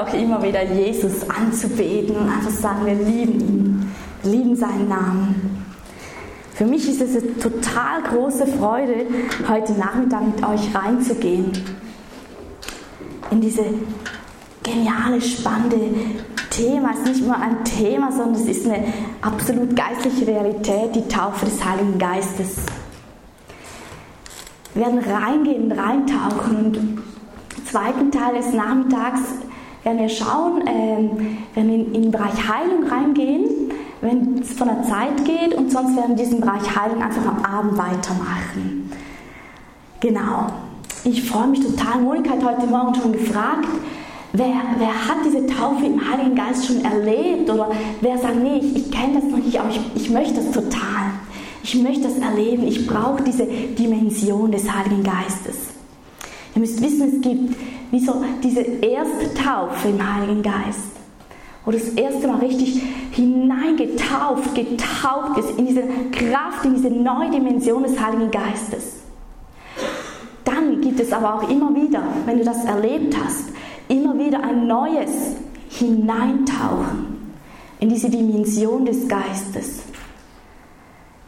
auch immer wieder Jesus anzubeten und einfach sagen, wir lieben ihn, lieben seinen Namen. Für mich ist es eine total große Freude, heute Nachmittag mit euch reinzugehen in diese geniale, spannende Thema. Es ist nicht nur ein Thema, sondern es ist eine absolut geistliche Realität, die Taufe des Heiligen Geistes. Wir werden reingehen, reintauchen und im zweiten Teil des Nachmittags werden wir schauen, äh, werden in, in den Bereich Heilung reingehen, wenn es von der Zeit geht und sonst werden wir diesen Bereich Heilung einfach am Abend weitermachen. Genau. Ich freue mich total. Monika hat heute Morgen schon gefragt, wer, wer hat diese Taufe im Heiligen Geist schon erlebt oder wer sagt, nee, ich, ich kenne das noch nicht, aber ich, ich möchte das total. Ich möchte das erleben. Ich brauche diese Dimension des Heiligen Geistes. Ihr müsst wissen, es gibt wie so diese erste Taufe im Heiligen Geist, wo das erste Mal richtig hineingetauft, getaucht ist in diese Kraft, in diese neue Dimension des Heiligen Geistes. Dann gibt es aber auch immer wieder, wenn du das erlebt hast, immer wieder ein neues Hineintauchen in diese Dimension des Geistes.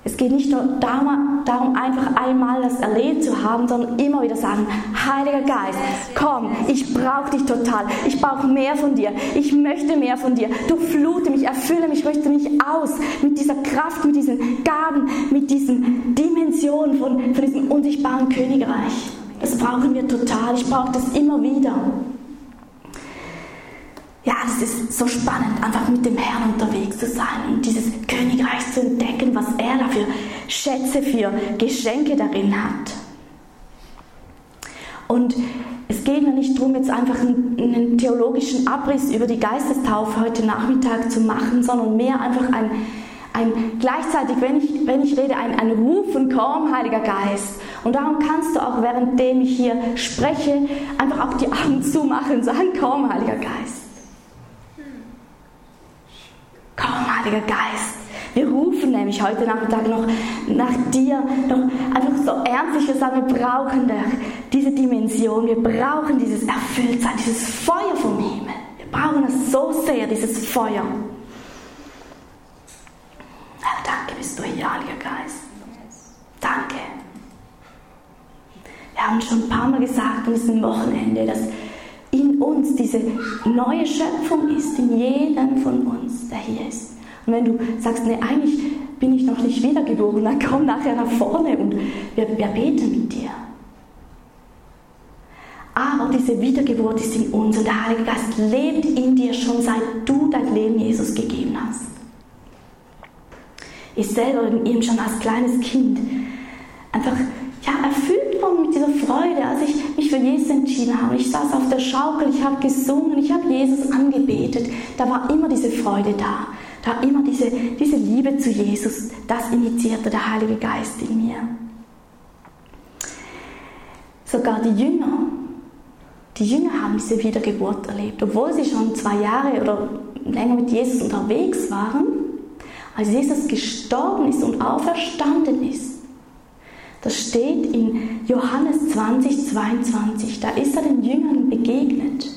Es geht nicht nur darum, einfach einmal das erlebt zu haben, sondern immer wieder sagen, Heiliger Geist, komm, ich brauche dich total, ich brauche mehr von dir, ich möchte mehr von dir, du flute mich, erfülle mich, rüste mich aus mit dieser Kraft, mit diesen Gaben, mit diesen Dimensionen von, von diesem unsichtbaren Königreich. Das brauchen wir total, ich brauche das immer wieder ja, das ist so spannend, einfach mit dem Herrn unterwegs zu sein und dieses Königreich zu entdecken, was er da für Schätze, für Geschenke darin hat. Und es geht mir nicht darum, jetzt einfach einen, theologischen Abriss über die Geistestaufe heute Nachmittag zu machen, sondern mehr einfach ein, ein gleichzeitig, wenn ich, wenn ich rede, ein, ein Rufen, komm, Heiliger Geist. Und darum kannst du auch, währenddem ich hier spreche, einfach auch die Augen zumachen und sagen, komm, Heiliger Geist. Komm, Heiliger Geist. Wir rufen nämlich heute Nachmittag noch nach dir, noch einfach so ernstlich, wir sagen, wir brauchen diese Dimension, wir brauchen dieses Erfülltsein, dieses Feuer vom Himmel. Wir brauchen es so sehr, dieses Feuer. Aber danke, bist du hier, Heiliger Geist. Danke. Wir haben schon ein paar Mal gesagt an diesem Wochenende, dass in uns diese neue Schöpfung ist, in jedem von uns, der hier ist. Und wenn du sagst, nee, eigentlich bin ich noch nicht wiedergeboren, dann komm nachher nach vorne und wir, wir beten mit dir. Aber diese Wiedergeburt ist in uns und der Heilige Geist lebt in dir schon seit du dein Leben Jesus gegeben hast. Ich selber eben schon als kleines Kind einfach ja, erfüllt dieser Freude, als ich mich für Jesus entschieden habe. Ich saß auf der Schaukel, ich habe gesungen, ich habe Jesus angebetet. Da war immer diese Freude da. Da war immer diese, diese Liebe zu Jesus. Das initiierte der Heilige Geist in mir. Sogar die Jünger, die Jünger haben diese Wiedergeburt erlebt, obwohl sie schon zwei Jahre oder länger mit Jesus unterwegs waren. Als Jesus gestorben ist und auferstanden ist, das steht in Johannes 20, 22. Da ist er den Jüngern begegnet.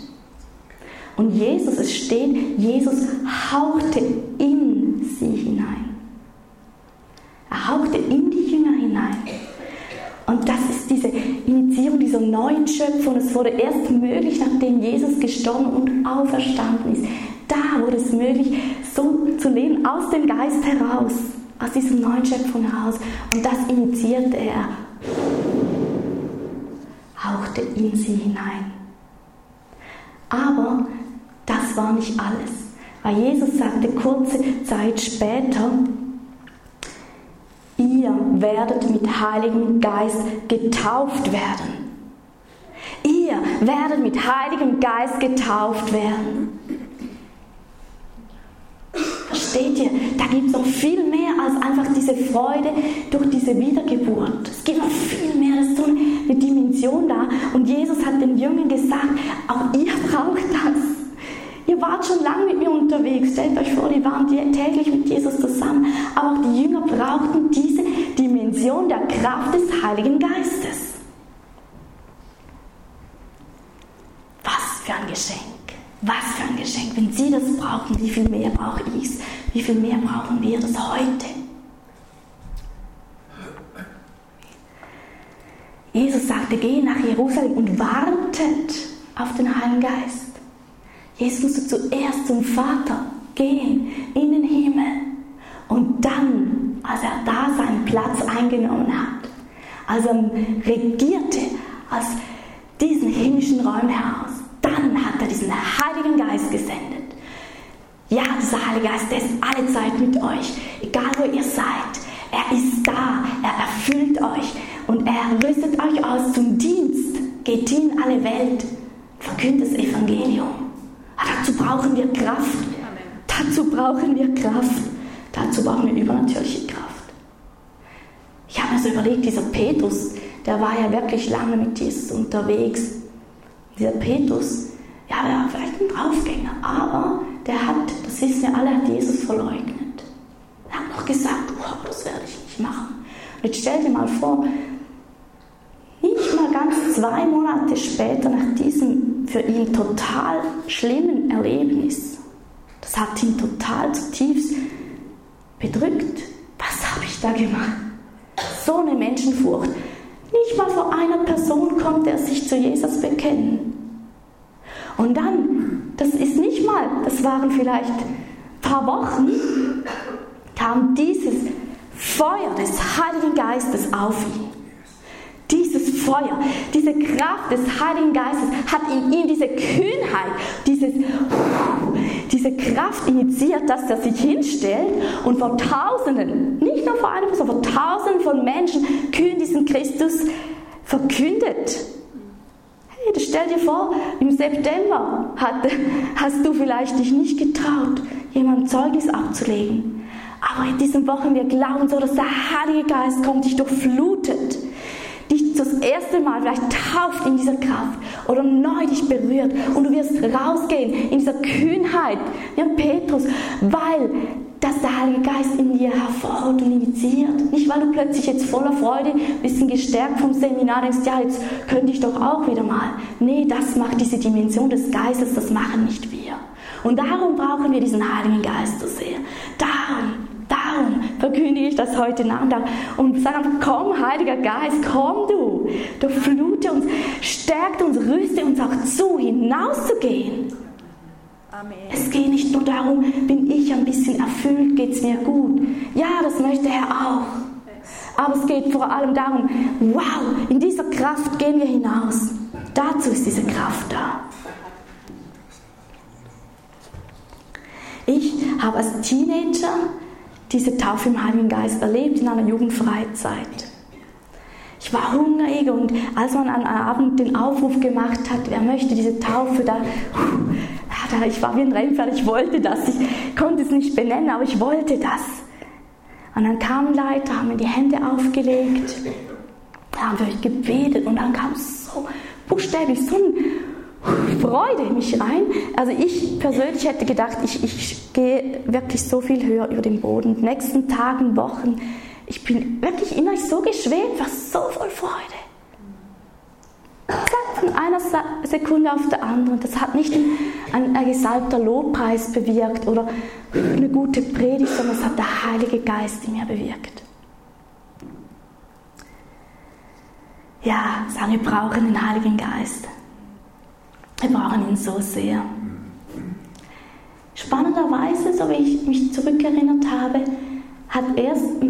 Und Jesus, es steht, Jesus hauchte in sie hinein. Er hauchte in die Jünger hinein. Und das ist diese Initiierung dieser neuen Schöpfung. Es wurde erst möglich, nachdem Jesus gestorben und auferstanden ist. Da wurde es möglich, so zu leben, aus dem Geist heraus aus dieser neuen Schöpfung heraus. Und das initiierte er, hauchte in sie hinein. Aber das war nicht alles, weil Jesus sagte kurze Zeit später, ihr werdet mit Heiligem Geist getauft werden. Ihr werdet mit Heiligem Geist getauft werden. Versteht ihr? Da gibt es noch viel mehr als einfach diese Freude durch diese Wiedergeburt. Es gibt noch viel mehr, das ist so eine Dimension da. Und Jesus hat den Jüngern gesagt, auch ihr braucht das. Ihr wart schon lange mit mir unterwegs. Stellt euch vor, die waren täglich mit Jesus zusammen. Aber auch die Jünger brauchten diese Dimension der Kraft des Heiligen Geistes. Was für ein Geschenk. Wenn sie das brauchen, wie viel mehr brauche ich es? Wie viel mehr brauchen wir das heute? Jesus sagte, geh nach Jerusalem und wartet auf den Heiligen Geist. Jesus musste zuerst zum Vater gehen, in den Himmel. Und dann, als er da seinen Platz eingenommen hat, als er regierte, als diesen himmlischen Räumen heraus, hat diesen Heiligen Geist gesendet. Ja, dieser Heilige Geist, der ist alle Zeit mit euch, egal wo ihr seid. Er ist da, er erfüllt euch und er rüstet euch aus zum Dienst. Geht in alle Welt, verkündet das Evangelium. Aber dazu brauchen wir Kraft. Dazu brauchen wir Kraft. Dazu brauchen wir übernatürliche Kraft. Ich habe mir so überlegt, dieser Petrus, der war ja wirklich lange mit Jesus unterwegs. Dieser Petrus, ja, der war vielleicht ein Draufgänger, aber der hat, das wissen wir alle, hat Jesus verleugnet. Er hat noch gesagt, wow, das werde ich nicht machen. Und jetzt stell dir mal vor, nicht mal ganz zwei Monate später nach diesem für ihn total schlimmen Erlebnis, das hat ihn total zutiefst bedrückt. Was habe ich da gemacht? So eine Menschenfurcht. Nicht mal vor einer Person konnte er sich zu Jesus bekennen. Und dann, das ist nicht mal, das waren vielleicht ein paar Wochen, kam dieses Feuer des Heiligen Geistes auf ihn. Dieses Feuer, diese Kraft des Heiligen Geistes hat in ihm diese Kühnheit, dieses, diese Kraft initiiert, dass er sich hinstellt und vor Tausenden, nicht nur vor einer Person, vor Tausenden von Menschen kühn diesen Christus verkündet. Stell dir vor, im September hat, hast du vielleicht dich nicht getraut, jemand Zeugnis abzulegen. Aber in diesen Wochen, wir glauben so, dass der Heilige Geist kommt, dich durchflutet dich das erste Mal vielleicht tauft in dieser Kraft oder neu dich berührt und du wirst rausgehen in dieser Kühnheit, wie Petrus, weil das der Heilige Geist in dir hervorholt und initiiert. Nicht, weil du plötzlich jetzt voller Freude, ein bisschen gestärkt vom Seminar denkst, ja, jetzt könnte ich doch auch wieder mal. Nee, das macht diese Dimension des Geistes, das machen nicht wir. Und darum brauchen wir diesen Heiligen Geist so sehr. Darum Darum verkündige ich das heute Nachmittag und sage komm, Heiliger Geist, komm du. Du flute uns, stärkt uns, rüste uns auch zu, hinauszugehen. Amen. Es geht nicht nur darum, bin ich ein bisschen erfüllt, geht es mir gut. Ja, das möchte er auch. Aber es geht vor allem darum, wow, in dieser Kraft gehen wir hinaus. Dazu ist diese Kraft da. Ich habe als Teenager diese Taufe im Heiligen Geist erlebt in einer Jugendfreizeit. Ich war hungrig und als man am Abend den Aufruf gemacht hat, wer möchte diese Taufe, da, da ich war wie ein Rennpferd, ich wollte das. Ich konnte es nicht benennen, aber ich wollte das. Und dann kamen Leute, haben mir die Hände aufgelegt, haben für euch gebetet und dann kam so buchstäblich so ein Freude in mich rein. Also ich persönlich hätte gedacht, ich, ich gehe wirklich so viel höher über den Boden. Nächsten Tagen, Wochen, ich bin wirklich immer so geschwebt, war so voll Freude. Von einer Sekunde auf der anderen. Das hat nicht ein, gesalbter Lobpreis bewirkt oder eine gute Predigt, sondern es hat der Heilige Geist in mir bewirkt. Ja, sagen wir brauchen den Heiligen Geist. Wir brauchen ihn so sehr. Spannenderweise, so wie ich mich zurückerinnert habe, hat erst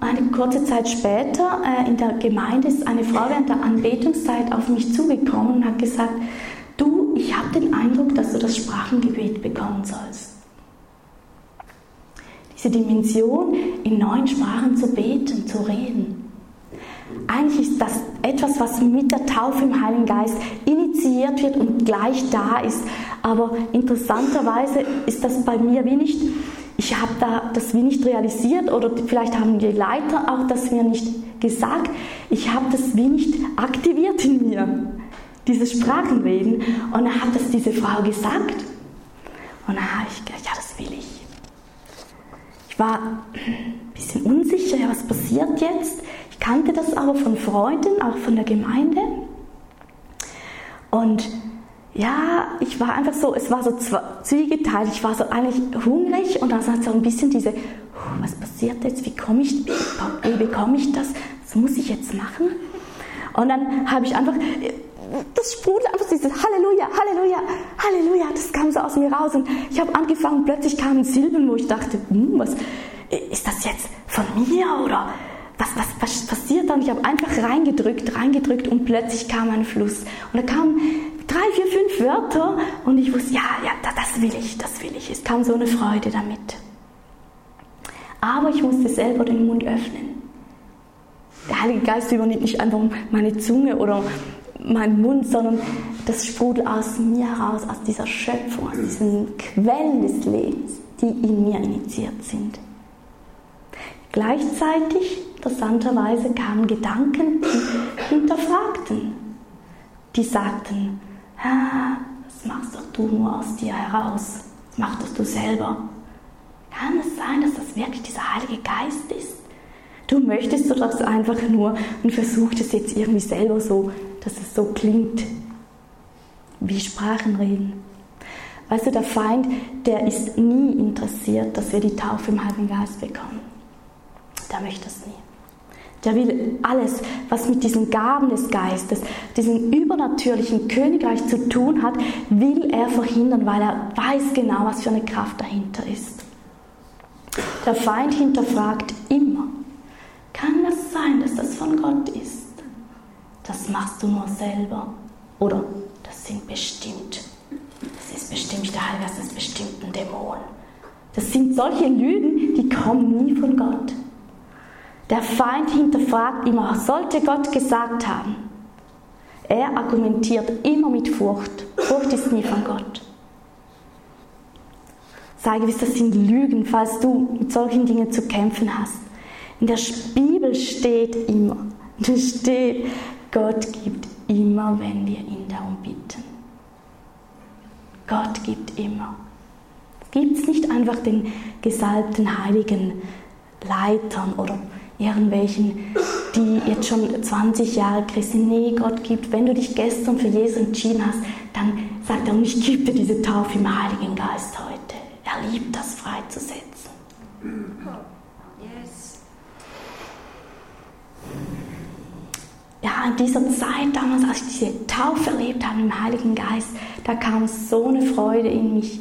eine kurze Zeit später äh, in der Gemeinde ist eine Frau während der Anbetungszeit auf mich zugekommen und hat gesagt, du, ich habe den Eindruck, dass du das Sprachengebet bekommen sollst. Diese Dimension, in neuen Sprachen zu beten, zu reden. Eigentlich ist das etwas, was mit der Taufe im Heiligen Geist initiiert wird und gleich da ist. Aber interessanterweise ist das bei mir wie nicht, ich habe da das wie nicht realisiert oder vielleicht haben die Leiter auch das mir nicht gesagt. Ich habe das wie nicht aktiviert in mir, dieses Sprachenreden. Und dann hat das diese Frau gesagt. Und dann habe ich gedacht, ja, das will ich. Ich war ein bisschen unsicher, ja, was passiert jetzt? Ich kannte das aber von Freunden, auch von der Gemeinde. Und ja, ich war einfach so, es war so zwiegeteilt. Ich war so eigentlich hungrig und dann hat so ein bisschen diese, was passiert jetzt? Wie komme ich, wie bekomme ich das? Was muss ich jetzt machen? Und dann habe ich einfach, das sprudelt einfach dieses Halleluja, Halleluja, Halleluja, das kam so aus mir raus. Und ich habe angefangen, plötzlich kamen Silben, wo ich dachte, hm, was, ist das jetzt von mir oder was, was, was passiert dann? Ich habe einfach reingedrückt, reingedrückt und plötzlich kam ein Fluss. Und da kamen drei, vier, fünf Wörter und ich wusste, ja, ja, das will ich, das will ich. Es kam so eine Freude damit. Aber ich musste selber den Mund öffnen. Der Heilige Geist übernimmt nicht einfach meine Zunge oder meinen Mund, sondern das sprudelt aus mir heraus, aus dieser Schöpfung, aus diesen Quellen des Lebens, die in mir initiiert sind. Gleichzeitig, interessanterweise, kamen Gedanken, die hinterfragten. Die sagten, das machst doch du nur aus dir heraus, das machst doch du selber. Kann es sein, dass das wirklich dieser Heilige Geist ist? Du möchtest doch das einfach nur und versuchst es jetzt irgendwie selber so, dass es so klingt, wie Sprachen reden. Weißt du, der Feind, der ist nie interessiert, dass wir die Taufe im Heiligen Geist bekommen. Der möchte das nie. Der will alles, was mit diesen Gaben des Geistes, diesem übernatürlichen Königreich zu tun hat, will er verhindern, weil er weiß genau, was für eine Kraft dahinter ist. Der Feind hinterfragt immer, kann das sein, dass das von Gott ist? Das machst du nur selber. Oder das sind bestimmt, das ist bestimmt der Heilige, das ist bestimmt ein Dämon. Das sind solche Lügen, die kommen nie von Gott. Der Feind hinterfragt immer, sollte Gott gesagt haben. Er argumentiert immer mit Furcht. Furcht ist nie von Gott. Sei gewiss, das sind Lügen, falls du mit solchen Dingen zu kämpfen hast. In der Bibel steht immer, es steht, Gott gibt immer, wenn wir ihn darum bitten. Gott gibt immer. Es gibt nicht einfach den gesalbten heiligen Leitern oder irgendwelchen, die jetzt schon 20 Jahre Christen, nee, Gott gibt, wenn du dich gestern für Jesus entschieden hast, dann sagt er, und ich gebe dir diese Taufe im Heiligen Geist heute. Er liebt das freizusetzen. Yes. Ja, in dieser Zeit damals, als ich diese Taufe erlebt habe im Heiligen Geist, da kam so eine Freude in mich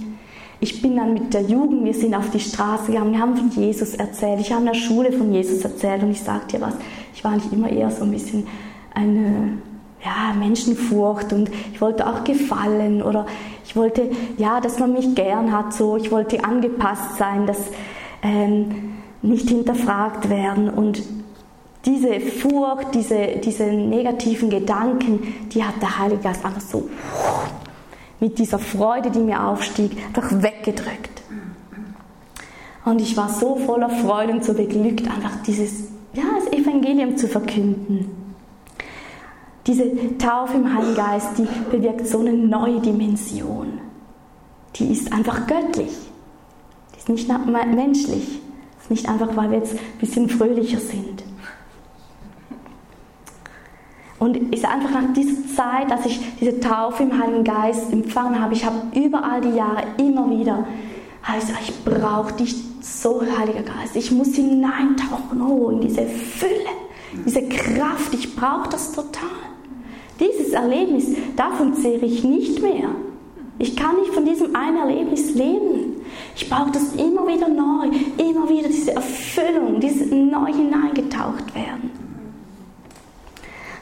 ich bin dann mit der Jugend, wir sind auf die Straße gegangen, wir haben von Jesus erzählt, ich habe in der Schule von Jesus erzählt und ich sage dir was, ich war nicht immer eher so ein bisschen eine ja, Menschenfurcht und ich wollte auch gefallen oder ich wollte, ja, dass man mich gern hat, so, ich wollte angepasst sein, dass ähm, nicht hinterfragt werden und diese Furcht, diese, diese negativen Gedanken, die hat der Heilige Geist einfach so mit dieser Freude, die mir aufstieg, doch weggedrückt. Und ich war so voller Freude und so beglückt, einfach dieses, ja, das Evangelium zu verkünden. Diese Taufe im Heiligen Geist, die bewirkt so eine neue Dimension. Die ist einfach göttlich. Die ist nicht menschlich. Die ist nicht einfach, weil wir jetzt ein bisschen fröhlicher sind. Und ist einfach nach dieser Zeit, dass ich diese Taufe im Heiligen Geist empfangen habe, ich habe überall die Jahre immer wieder, habe ich gesagt, ich brauche dich so, Heiliger Geist. Ich muss hineintauchen, oh, in diese Fülle, diese Kraft. Ich brauche das total. Dieses Erlebnis, davon zehre ich nicht mehr. Ich kann nicht von diesem einen Erlebnis leben. Ich brauche das immer wieder neu, immer wieder diese Erfüllung, dieses neu hineingetaucht werden.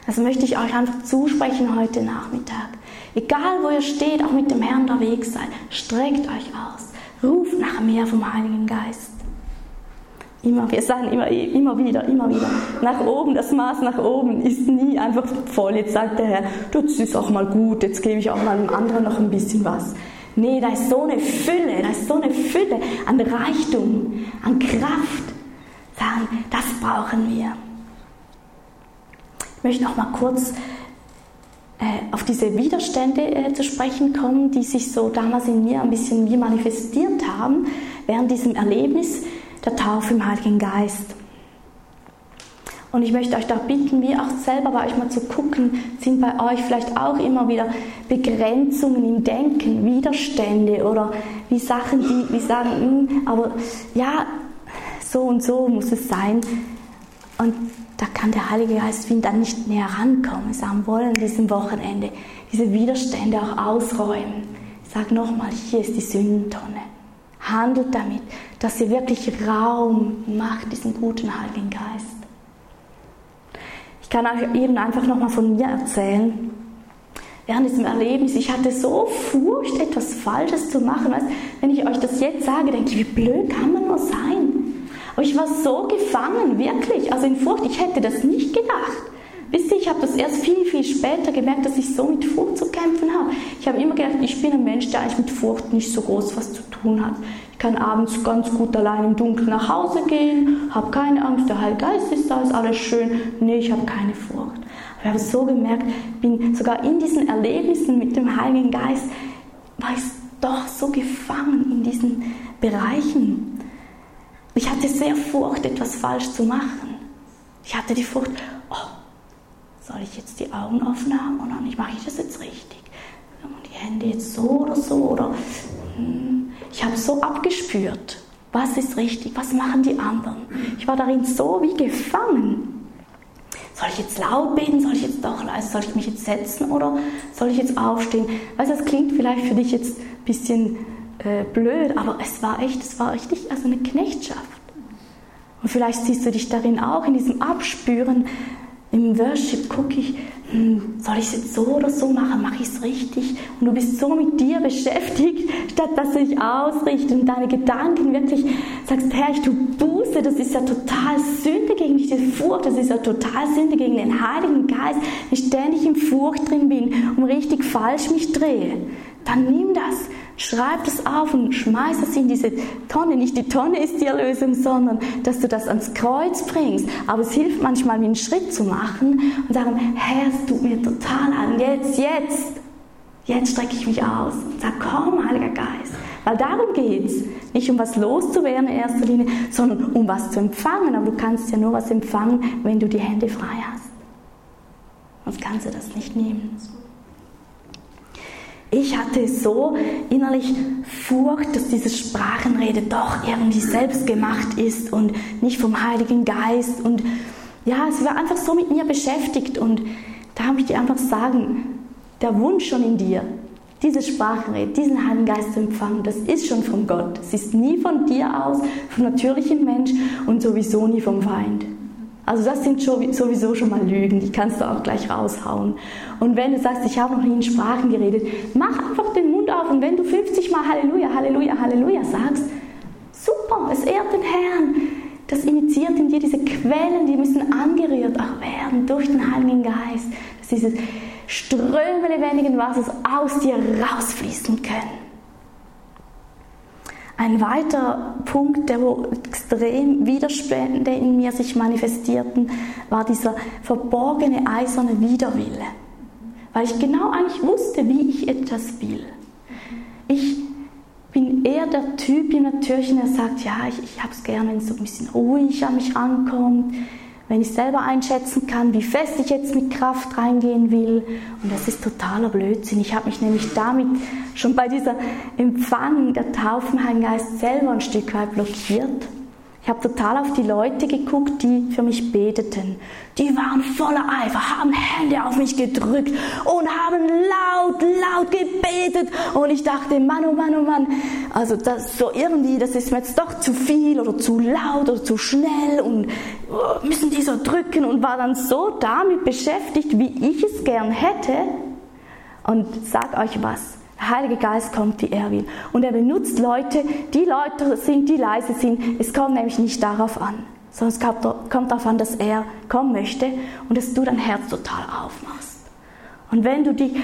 Das möchte ich euch einfach zusprechen heute Nachmittag. Egal wo ihr steht, auch mit dem Herrn unterwegs seid, streckt euch aus. Ruft nach mehr vom Heiligen Geist. Immer, wir sagen immer, immer wieder, immer wieder. Nach oben, das Maß nach oben ist nie einfach voll. Jetzt sagt der Herr, das ist auch mal gut, jetzt gebe ich auch mal dem anderen noch ein bisschen was. Nee, da ist so eine Fülle, da ist so eine Fülle an Reichtum, an Kraft. Sagen, das brauchen wir möchte noch mal kurz äh, auf diese Widerstände äh, zu sprechen kommen, die sich so damals in mir ein bisschen wie manifestiert haben, während diesem Erlebnis der Taufe im Heiligen Geist. Und ich möchte euch da bitten, wie auch selber bei euch mal zu gucken, sind bei euch vielleicht auch immer wieder Begrenzungen im Denken, Widerstände oder wie Sachen, die wie sagen, hm, aber ja, so und so muss es sein. Und da kann der Heilige Geist wie dann nicht näher rankommen. Sagen wollen diesem Wochenende diese Widerstände auch ausräumen. Ich sage nochmal, hier ist die Sündentonne. Handelt damit, dass ihr wirklich Raum macht, diesen guten Heiligen Geist. Ich kann euch eben einfach nochmal von mir erzählen. Während diesem Erlebnis, ich hatte so Furcht, etwas Falsches zu machen. Weißt, wenn ich euch das jetzt sage, denke ich, wie blöd kann man nur sein? Aber ich war so gefangen, wirklich, also in Furcht. Ich hätte das nicht gedacht. Wisst ihr, ich habe das erst viel, viel später gemerkt, dass ich so mit Furcht zu kämpfen habe. Ich habe immer gedacht, ich bin ein Mensch, der eigentlich mit Furcht nicht so groß was zu tun hat. Ich kann abends ganz gut allein im Dunkeln nach Hause gehen, habe keine Angst, der Heilige Geist ist da, ist alles schön. Nee, ich habe keine Furcht. Aber ich habe so gemerkt, bin sogar in diesen Erlebnissen mit dem Heiligen Geist, war ich doch so gefangen in diesen Bereichen. Ich hatte sehr Furcht, etwas falsch zu machen. Ich hatte die Furcht, oh, soll ich jetzt die Augen offen haben oder nicht? Mache ich das jetzt richtig? Und die Hände jetzt so oder so? Oder hm, ich habe so abgespürt, was ist richtig, was machen die anderen. Ich war darin so wie gefangen. Soll ich jetzt laut beten? Soll ich jetzt doch leise? Soll ich mich jetzt setzen oder soll ich jetzt aufstehen? Weißt du, das klingt vielleicht für dich jetzt ein bisschen äh, blöd, aber es war echt, es war richtig also eine Knechtschaft. Und vielleicht siehst du dich darin auch in diesem Abspüren, im Worship gucke ich, hm, soll ich es jetzt so oder so machen? Mache ich es richtig? Und du bist so mit dir beschäftigt, statt dass du dich ausrichtest und deine Gedanken wirklich sagst, Herr, ich tue Buße, das ist ja total Sünde gegen diese Furcht, das ist ja total Sünde gegen den Heiligen Geist, wenn ich ständig in Furcht drin bin und richtig falsch mich drehe. Dann nimm das Schreib es auf und schmeiß es in diese Tonne. Nicht die Tonne ist die Erlösung, sondern dass du das ans Kreuz bringst. Aber es hilft manchmal, einen Schritt zu machen und sagen, Herr, es tut mir total an. Jetzt, jetzt, jetzt strecke ich mich aus sage, komm, Heiliger Geist. Weil darum geht es. Nicht um was loszuwerden in erster Linie, sondern um was zu empfangen. Aber du kannst ja nur was empfangen, wenn du die Hände frei hast. Sonst kannst du das nicht nehmen. Ich hatte so innerlich Furcht, dass diese Sprachenrede doch irgendwie selbst gemacht ist und nicht vom Heiligen Geist. Und ja, es war einfach so mit mir beschäftigt. Und da habe ich dir einfach sagen, der Wunsch schon in dir, diese Sprachenrede, diesen Heiligen Geist zu empfangen, das ist schon von Gott. Es ist nie von dir aus, vom natürlichen Mensch und sowieso nie vom Feind. Also das sind sowieso schon mal Lügen, die kannst du auch gleich raushauen. Und wenn du sagst, ich habe noch nie in Sprachen geredet, mach einfach den Mund auf und wenn du 50 Mal Halleluja, Halleluja, Halleluja sagst, super, es ehrt den Herrn. Das initiiert in dir diese Quellen, die müssen angerührt auch werden durch den Heiligen Geist, dass diese Ströme lebendigen Wassers aus dir rausfließen können. Ein weiterer Punkt, der wo extrem Widerstände in mir sich manifestierten, war dieser verborgene eiserne Widerwille. Weil ich genau eigentlich wusste, wie ich etwas will. Ich bin eher der Typ in der Türchen, der sagt, ja, ich, ich habe es gerne, wenn es so ein bisschen ruhig an mich rankommt wenn ich selber einschätzen kann, wie fest ich jetzt mit Kraft reingehen will. Und das ist totaler Blödsinn. Ich habe mich nämlich damit schon bei dieser Empfang der Taufenheimgeist selber ein Stück weit blockiert. Ich habe total auf die Leute geguckt, die für mich beteten. Die waren voller Eifer, haben Hände auf mich gedrückt und laut, laut gebetet. Und ich dachte, Mann, oh Mann, oh Mann, also das so irgendwie, das ist mir jetzt doch zu viel oder zu laut oder zu schnell und oh, müssen die so drücken und war dann so damit beschäftigt, wie ich es gern hätte. Und sag euch was, der Heilige Geist kommt, wie er will. Und er benutzt Leute, die Leute sind, die leise sind. Es kommt nämlich nicht darauf an, sondern es kommt darauf an, dass er kommen möchte und dass du dein Herz total aufmachst. Und wenn du die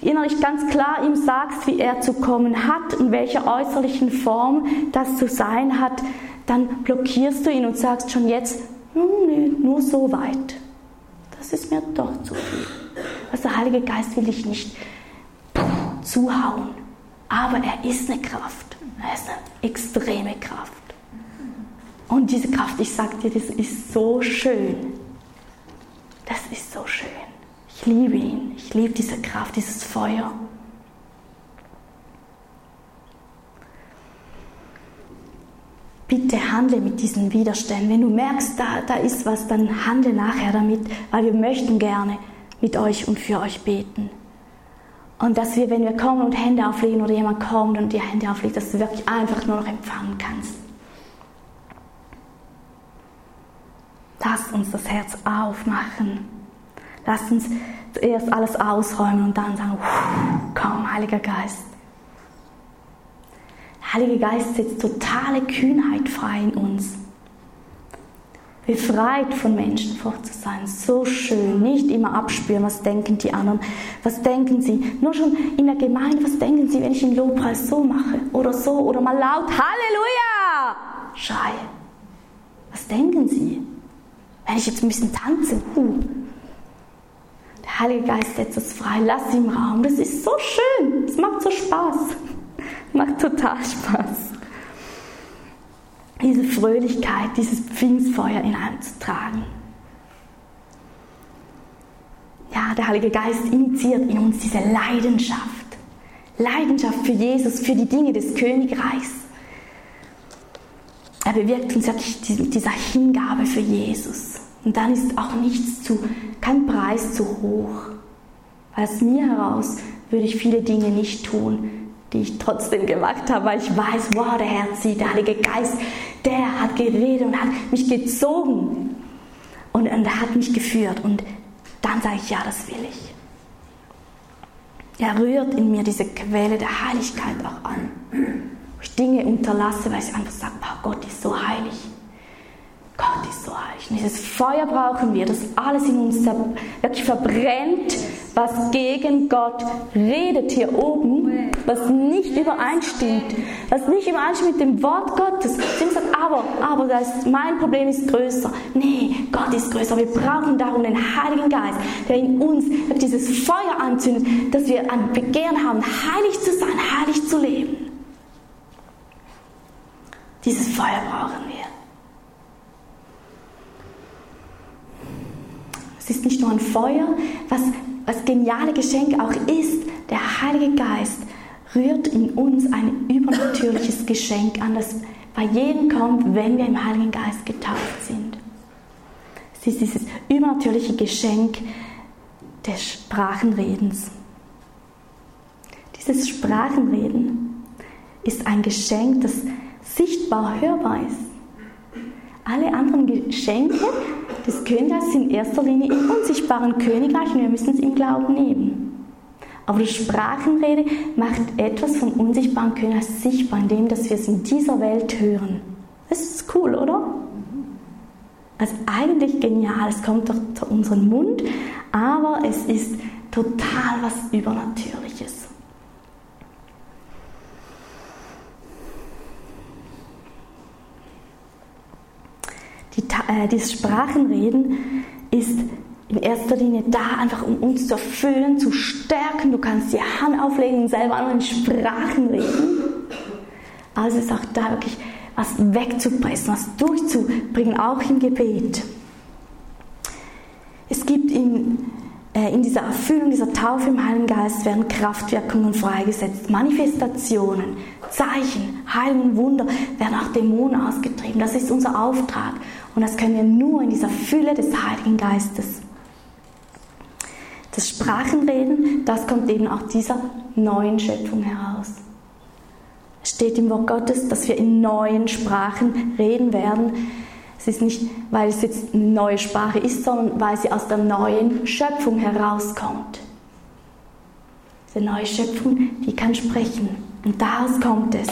innerlich ganz klar ihm sagst, wie er zu kommen hat, in welcher äußerlichen Form das zu sein hat, dann blockierst du ihn und sagst schon jetzt, nee, nur so weit. Das ist mir doch zu viel. Also der Heilige Geist will dich nicht zuhauen. Aber er ist eine Kraft. Er ist eine extreme Kraft. Und diese Kraft, ich sag dir, das ist so schön. Das ist so schön. Ich liebe ihn. Ich liebe diese Kraft, dieses Feuer. Bitte handle mit diesen Widerständen. Wenn du merkst, da, da ist was, dann handle nachher damit, weil wir möchten gerne mit euch und für euch beten. Und dass wir, wenn wir kommen und Hände auflegen oder jemand kommt und die Hände auflegt, dass du wirklich einfach nur noch empfangen kannst. Lass uns das Herz aufmachen. Lass uns zuerst alles ausräumen und dann sagen, komm, Heiliger Geist. Der Heilige Geist setzt totale Kühnheit frei in uns. Befreit von Menschen vor zu sein. So schön. Nicht immer abspüren, was denken die anderen. Was denken sie? Nur schon in der Gemeinde, was denken sie, wenn ich den Lobpreis so mache? Oder so? Oder mal laut Halleluja schreie. Was denken sie? Wenn ich jetzt ein bisschen tanze, uh. Der Heilige Geist setzt es frei, lass ihn im Raum. Das ist so schön, es macht so Spaß. macht total Spaß. Diese Fröhlichkeit, dieses Pfingstfeuer in einem zu tragen. Ja, der Heilige Geist initiiert in uns diese Leidenschaft. Leidenschaft für Jesus, für die Dinge des Königreichs. Er bewirkt uns wirklich mit dieser Hingabe für Jesus. Und dann ist auch nichts zu, kein Preis zu hoch. Aus mir heraus würde ich viele Dinge nicht tun, die ich trotzdem gemacht habe, weil ich weiß, wow, der Herr zieht, der Heilige Geist, der hat geredet und hat mich gezogen und, und hat mich geführt. Und dann sage ich, ja, das will ich. Er rührt in mir diese Quelle der Heiligkeit auch an. Ich Dinge unterlasse, weil ich einfach sage, wow, Gott ist so heilig. Gott ist so heilig. Und dieses Feuer brauchen wir, das alles in uns wirklich verbrennt, was gegen Gott redet hier oben, was nicht übereinstimmt, was nicht übereinstimmt mit dem Wort Gottes. Sie sagt, aber, aber das, mein Problem ist größer. Nee, Gott ist größer. Wir brauchen darum den Heiligen Geist, der in uns dieses Feuer anzündet, dass wir ein Begehren haben, heilig zu sein, heilig zu leben. Dieses Feuer brauchen wir. Es ist nicht nur ein Feuer, was, was geniale Geschenk auch ist. Der Heilige Geist rührt in uns ein übernatürliches Geschenk an, das bei jedem kommt, wenn wir im Heiligen Geist getauft sind. Es ist dieses übernatürliche Geschenk des Sprachenredens. Dieses Sprachenreden ist ein Geschenk, das sichtbar hörbar ist. Alle anderen Geschenke des Königreichs sind in erster Linie im unsichtbaren Königreich und wir müssen es im Glauben nehmen. Aber die Sprachenrede macht etwas vom unsichtbaren Königreich sichtbar, indem dass wir es in dieser Welt hören. Das ist cool, oder? Also eigentlich genial, es kommt durch unseren Mund, aber es ist total was Übernatürliches. Die, äh, dieses Sprachenreden ist in erster Linie da, einfach um uns zu erfüllen, zu stärken. Du kannst die Hand auflegen und selber an Sprachen reden. Also ist auch da wirklich was wegzupressen, was durchzubringen, auch im Gebet. Es gibt in, äh, in dieser Erfüllung dieser Taufe im Heiligen Geist werden Kraftwirkungen freigesetzt, Manifestationen, Zeichen, Heilungen, Wunder, werden auch Dämonen ausgetrieben. Das ist unser Auftrag. Und das können wir nur in dieser Fülle des Heiligen Geistes. Das Sprachenreden, das kommt eben auch dieser neuen Schöpfung heraus. Es steht im Wort Gottes, dass wir in neuen Sprachen reden werden. Es ist nicht, weil es jetzt eine neue Sprache ist, sondern weil sie aus der neuen Schöpfung herauskommt. Diese neue Schöpfung, die kann sprechen. Und daraus kommt es.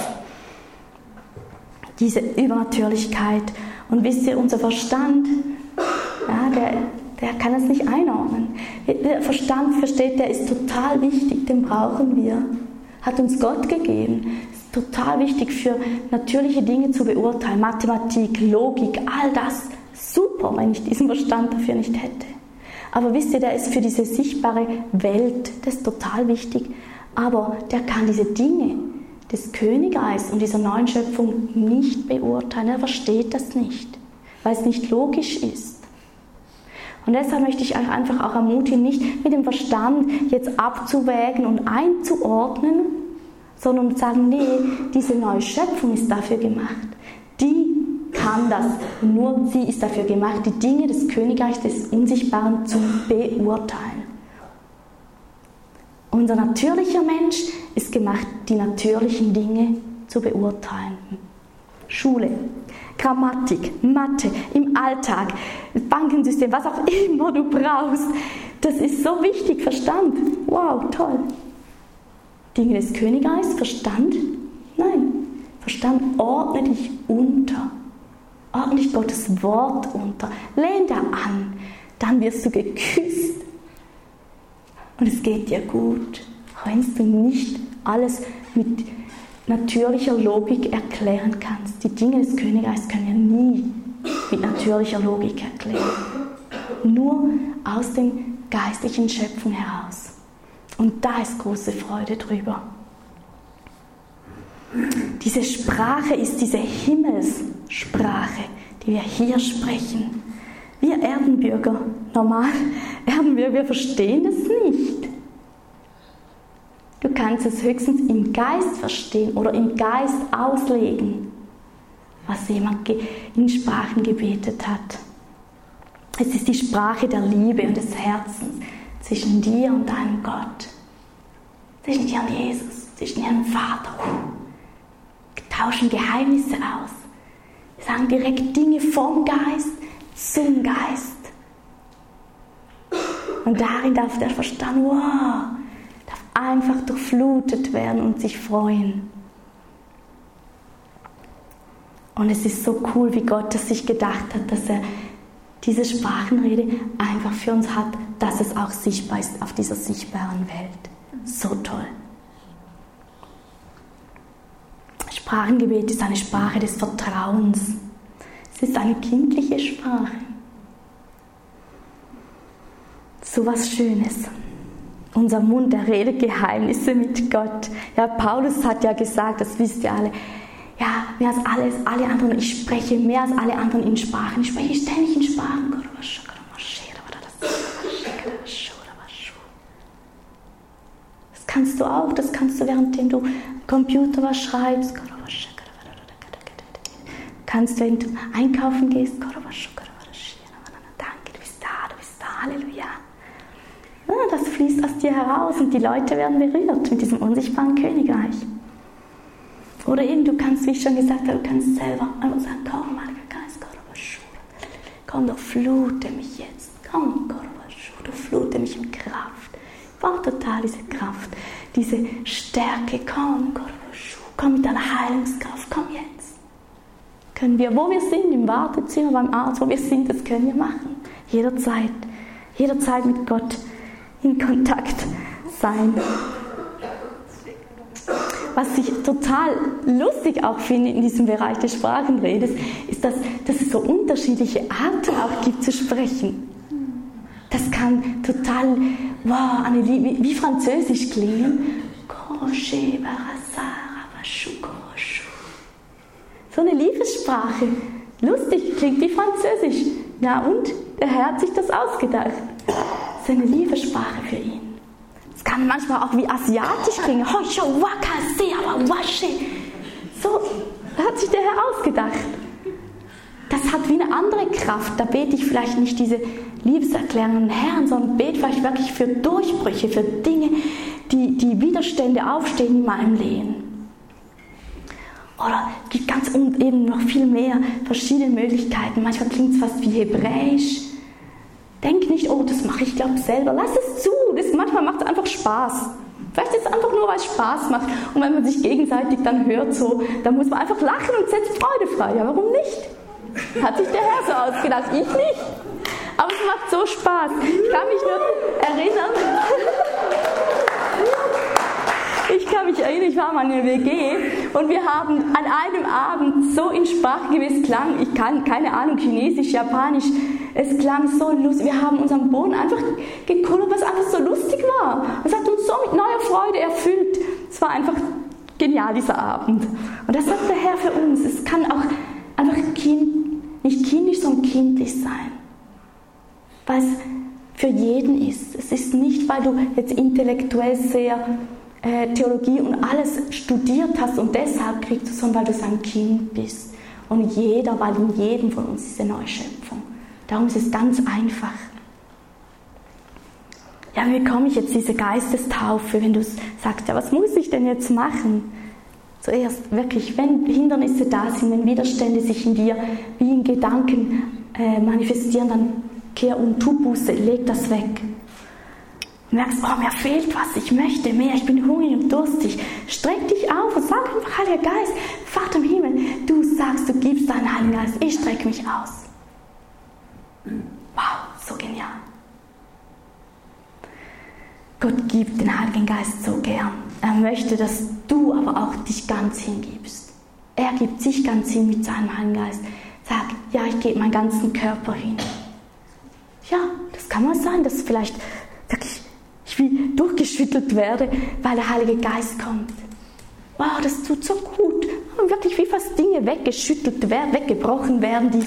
Diese Übernatürlichkeit und wisst ihr, unser Verstand, ja, der, der kann es nicht einordnen. Der Verstand versteht, der ist total wichtig, den brauchen wir. Hat uns Gott gegeben. Ist total wichtig für natürliche Dinge zu beurteilen. Mathematik, Logik, all das. Super, wenn ich diesen Verstand dafür nicht hätte. Aber wisst ihr, der ist für diese sichtbare Welt, das ist total wichtig. Aber der kann diese Dinge, des Königreichs und dieser neuen Schöpfung nicht beurteilen. Er versteht das nicht, weil es nicht logisch ist. Und deshalb möchte ich euch einfach auch ermutigen, nicht mit dem Verstand jetzt abzuwägen und einzuordnen, sondern zu sagen, nee, diese neue Schöpfung ist dafür gemacht. Die kann das. Nur sie ist dafür gemacht, die Dinge des Königreichs des Unsichtbaren zu beurteilen. Unser natürlicher Mensch ist gemacht, die natürlichen Dinge zu beurteilen. Schule, Grammatik, Mathe, im Alltag, Bankensystem, was auch immer du brauchst. Das ist so wichtig, Verstand. Wow, toll. Dinge des Königreichs, Verstand? Nein. Verstand ordne dich unter. Ordne dich Gottes Wort unter. Lehn da an. Dann wirst du geküsst. Und es geht dir gut. Auch wenn du nicht alles mit natürlicher Logik erklären kannst. Die Dinge des Königreichs können wir nie mit natürlicher Logik erklären. Nur aus den geistlichen Schöpfung heraus. Und da ist große Freude drüber. Diese Sprache ist diese Himmelssprache, die wir hier sprechen. Wir Erdenbürger, normal Erdenbürger, wir verstehen das nicht. Du kannst es höchstens im Geist verstehen oder im Geist auslegen, was jemand in Sprachen gebetet hat. Es ist die Sprache der Liebe und des Herzens zwischen dir und deinem Gott, zwischen dir und Jesus, zwischen dir und Vater. Wir tauschen Geheimnisse aus. Wir sagen direkt Dinge vom Geist zum Geist. Und darin darf der Verstand, wow, einfach durchflutet werden und sich freuen. Und es ist so cool, wie Gott es sich gedacht hat, dass er diese Sprachenrede einfach für uns hat, dass es auch sichtbar ist auf dieser sichtbaren Welt. So toll. Sprachengebet ist eine Sprache des Vertrauens. Es ist eine kindliche Sprache. So was Schönes. Unser Mund, der redet Geheimnisse mit Gott. Ja, Paulus hat ja gesagt, das wisst ihr alle. Ja, mehr als alles, alle anderen, ich spreche mehr als alle anderen in Sprachen. Ich spreche ständig in Sprachen. Das kannst du auch, das kannst du währenddem du Computer was schreibst. Kannst du, wenn du einkaufen gehst. Danke, du bist da, du bist da, Halleluja. Ja, das fließt aus dir heraus und die Leute werden berührt mit diesem unsichtbaren Königreich. Oder eben, du kannst, wie ich schon gesagt habe, du kannst selber einfach sagen, komm, Heiliger Geist, komm, doch flute mich jetzt. Komm, du flute mich in Kraft. Ich brauche total diese Kraft, diese Stärke. Komm, komm mit deiner Heilungskraft, komm jetzt. Können wir, wo wir sind, im Wartezimmer, beim Arzt, wo wir sind, das können wir machen. Jederzeit. Jederzeit mit Gott in Kontakt sein. Was ich total lustig auch finde in diesem Bereich des Sprachenredes, ist, dass, dass es so unterschiedliche Arten auch gibt zu sprechen. Das kann total, wow, wie, wie Französisch klingen. So eine Liebessprache. Lustig, klingt wie Französisch. Ja, und der Herr hat sich das ausgedacht ist eine Liebessprache für ihn. Es kann manchmal auch wie asiatisch klingen. So hat sich der Herr ausgedacht. Das hat wie eine andere Kraft. Da bete ich vielleicht nicht diese Liebeserklärungen Herrn, sondern bete vielleicht wirklich für Durchbrüche, für Dinge, die, die Widerstände aufstehen in meinem Leben. Oder es gibt ganz eben noch viel mehr verschiedene Möglichkeiten. Manchmal klingt es fast wie Hebräisch. Denk nicht, oh, das mache ich, glaube selber. Lass es zu. Das, manchmal macht es einfach Spaß. Vielleicht ist es einfach nur, weil es Spaß macht. Und wenn man sich gegenseitig dann hört, so, dann muss man einfach lachen und setzt Freude frei. Ja, warum nicht? Hat sich der Herr so ausgedacht, ich nicht. Aber es macht so Spaß. Ich kann mich nur erinnern. Ich kann mich erinnern, ich war mal in der WG und wir haben an einem Abend so in Sprache gewiss klang, ich kann keine Ahnung, Chinesisch, Japanisch, es klang so lustig. Wir haben uns am Boden einfach gekullert, was einfach so lustig war. Es hat uns so mit neuer Freude erfüllt. Es war einfach genial, dieser Abend. Und das sagt der Herr für uns. Es kann auch einfach kind, nicht kindisch, sondern kindlich sein. weil es für jeden ist. Es ist nicht, weil du jetzt intellektuell sehr äh, Theologie und alles studiert hast und deshalb kriegst du, sondern weil du sein Kind bist. Und jeder, weil in jedem von uns ist eine neue Schöpfung. Darum ist es ganz einfach. Ja, wie bekomme ich jetzt diese Geistestaufe, wenn du sagst, ja, was muss ich denn jetzt machen? Zuerst wirklich, wenn Hindernisse da sind, wenn Widerstände sich in dir wie in Gedanken äh, manifestieren, dann kehr um, tu Buße, leg das weg. Und merkst, oh, mir fehlt was, ich möchte mehr, ich bin hungrig und durstig. Streck dich auf und sag einfach, Heiliger Geist, Vater im Himmel, du sagst, du gibst deinen Heiligen Geist, ich strecke mich aus. Wow, so genial. Gott gibt den Heiligen Geist so gern. Er möchte, dass du aber auch dich ganz hingibst. Er gibt sich ganz hin mit seinem Heiligen Geist. Sag, ja, ich gebe meinen ganzen Körper hin. Ja, das kann mal sein, dass vielleicht wirklich ich wie durchgeschüttelt werde, weil der Heilige Geist kommt. Wow, das tut so gut. Und wirklich wie fast Dinge weggeschüttelt werden, weggebrochen werden, die,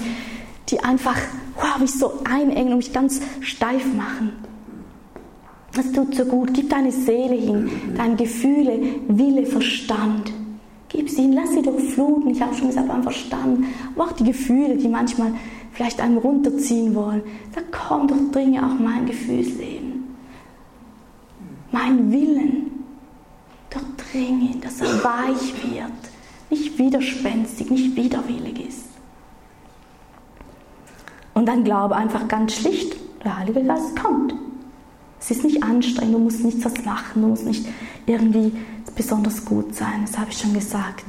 die einfach wow, mich so einengen und mich ganz steif machen. Das tut so gut. Gib deine Seele hin, deine Gefühle, Wille, Verstand. Gib sie hin, lass sie durchfluten. Ich habe schon gesagt, beim Verstand. Aber auch die Gefühle, die manchmal vielleicht einen runterziehen wollen. Sag, komm, durchdringe auch mein Gefühlsleben. Mein Willen. Durchdringe, dass er weich wird. Nicht widerspenstig, nicht widerwillig ist. Und dann glaube einfach ganz schlicht, der Heilige Geist kommt. Es ist nicht anstrengend, du musst nichts machen, du musst nicht irgendwie besonders gut sein, das habe ich schon gesagt.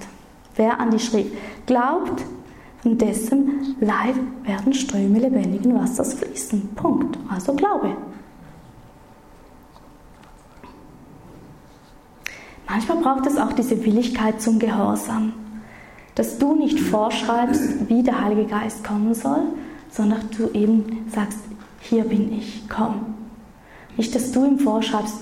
Wer an die Schrift glaubt, von dessen Leib werden Ströme lebendigen Wassers fließen. Punkt. Also Glaube. Manchmal braucht es auch diese Willigkeit zum Gehorsam, dass du nicht vorschreibst, wie der Heilige Geist kommen soll, sondern du eben sagst, hier bin ich, komm. Nicht, dass du ihm vorschreibst,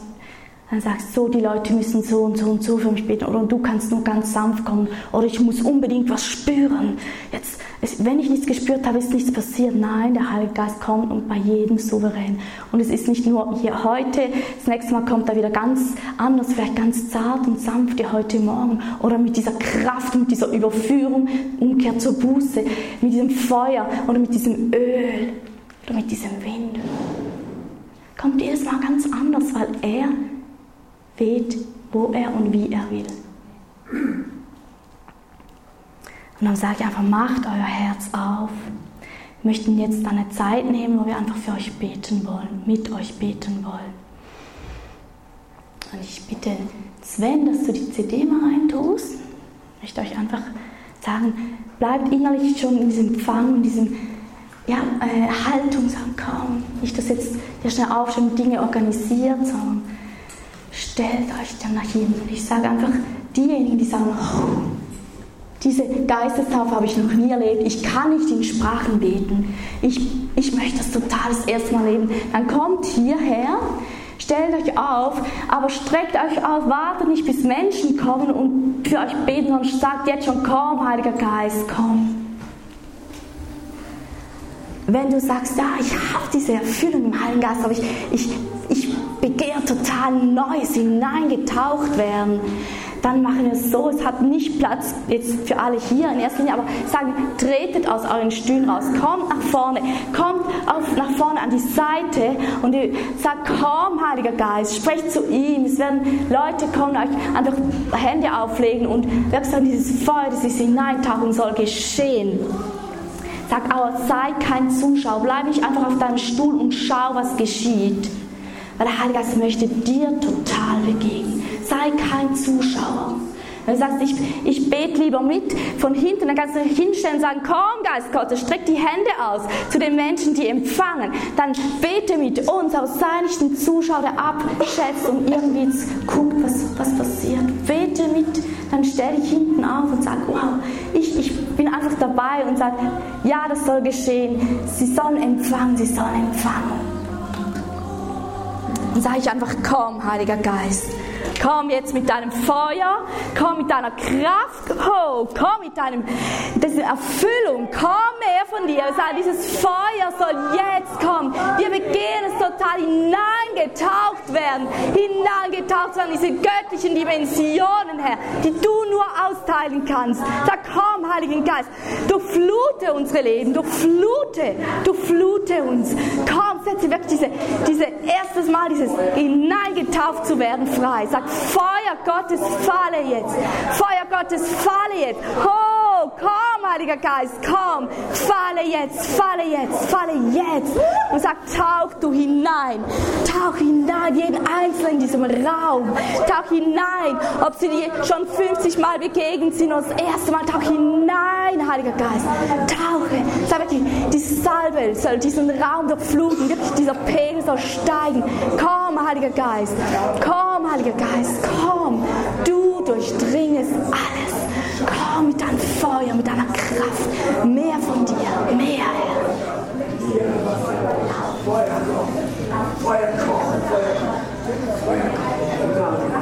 dann sagst, so, die Leute müssen so und so und so für mich beten oder du kannst nur ganz sanft kommen oder ich muss unbedingt was spüren. Jetzt, wenn ich nichts gespürt habe, ist nichts passiert. Nein, der Heilige Geist kommt und bei jedem souverän. Und es ist nicht nur hier heute, das nächste Mal kommt er wieder ganz anders, vielleicht ganz zart und sanft wie heute Morgen oder mit dieser Kraft, mit dieser Überführung, Umkehr zur Buße, mit diesem Feuer oder mit diesem Öl oder mit diesem Wind. Kommt jedes Mal ganz anders, weil er weht, wo er und wie er will. Und dann sage ich einfach, macht euer Herz auf. Wir möchten jetzt eine Zeit nehmen, wo wir einfach für euch beten wollen, mit euch beten wollen. Und ich bitte Sven, dass du die CD mal reintust. Ich möchte euch einfach sagen, bleibt innerlich schon in diesem Empfang, in diesem ja, äh, Haltung, sagen, nicht, dass jetzt ja schnell und Dinge organisiert, sondern stellt euch dann nach hinten. Ich sage einfach, diejenigen, die sagen, oh, diese Geistestaufe habe ich noch nie erlebt, ich kann nicht in Sprachen beten, ich, ich möchte das total das erste Mal erleben, dann kommt hierher, stellt euch auf, aber streckt euch aus, wartet nicht bis Menschen kommen und für euch beten, sondern sagt jetzt schon, komm, Heiliger Geist, komm. Wenn du sagst, ja, ich habe diese Erfüllung im Heiligen Geist, aber ich, ich, ich begehre total Neues, hineingetaucht werden, dann machen wir es so, es hat nicht Platz jetzt für alle hier in erster Linie, aber sagen, tretet aus euren Stühlen raus, kommt nach vorne, kommt auf, nach vorne an die Seite und ihr sagt, komm Heiliger Geist, sprecht zu ihm, es werden Leute kommen, euch einfach Hände auflegen und wirksam dieses Feuer, das sich hineintauchen soll, geschehen. Sag aber, sei kein Zuschauer, bleib nicht einfach auf deinem Stuhl und schau, was geschieht. Weil der Heilige Geist möchte dir total begegnen. Sei kein Zuschauer. Wenn du sagst, ich, ich bete lieber mit von hinten, dann kannst du hinstellen und sagen, komm Geist Gottes, streck die Hände aus zu den Menschen, die empfangen. Dann bete mit uns, aber sei nicht ein Zuschauer, der abschätzt und irgendwie guckt, was, was passiert. Bete mit, dann stell dich hinten auf und sag, wow, ich, ich bin einfach dabei und sag, ja, das soll geschehen. Sie sollen empfangen, sie sollen empfangen. Dann sage ich einfach, komm, Heiliger Geist. Komm jetzt mit deinem Feuer, komm mit deiner Kraft, oh, komm mit deinem, diese Erfüllung, komm mehr von dir. Dieses Feuer soll jetzt kommen. Wir total hineingetaucht werden, hineingetaucht werden, diese göttlichen Dimensionen, Herr, die du nur austeilen kannst. Da komm, Heiligen Geist, durchflute unsere Leben, durchflute, durchflute uns. Komm, setze wirklich diese, diese erstes Mal, dieses hineingetaucht zu werden frei. Sag, Feuer Gottes, falle jetzt. Feuer Gottes, falle jetzt. Oh, komm, Heiliger Geist, komm, falle jetzt, falle jetzt, falle jetzt. Und sag, tauch du hinein, tauch hinein, jeden Einzelnen in diesem Raum, tauch hinein, ob sie dir schon 50 Mal begegnet sind oder das erste Mal, tauch hinein, Heiliger Geist, tauche. Sag wirklich, die Salbe soll diesen Raum durchfluten, wirklich dieser Pegel soll steigen. Komm, Heiliger Geist, komm, Heiliger Geist, komm, du durchdringest alles. Komm mit deinem Feuer, mit deiner Kraft, mehr von dir, mehr, Herr. Feuer. Feuer.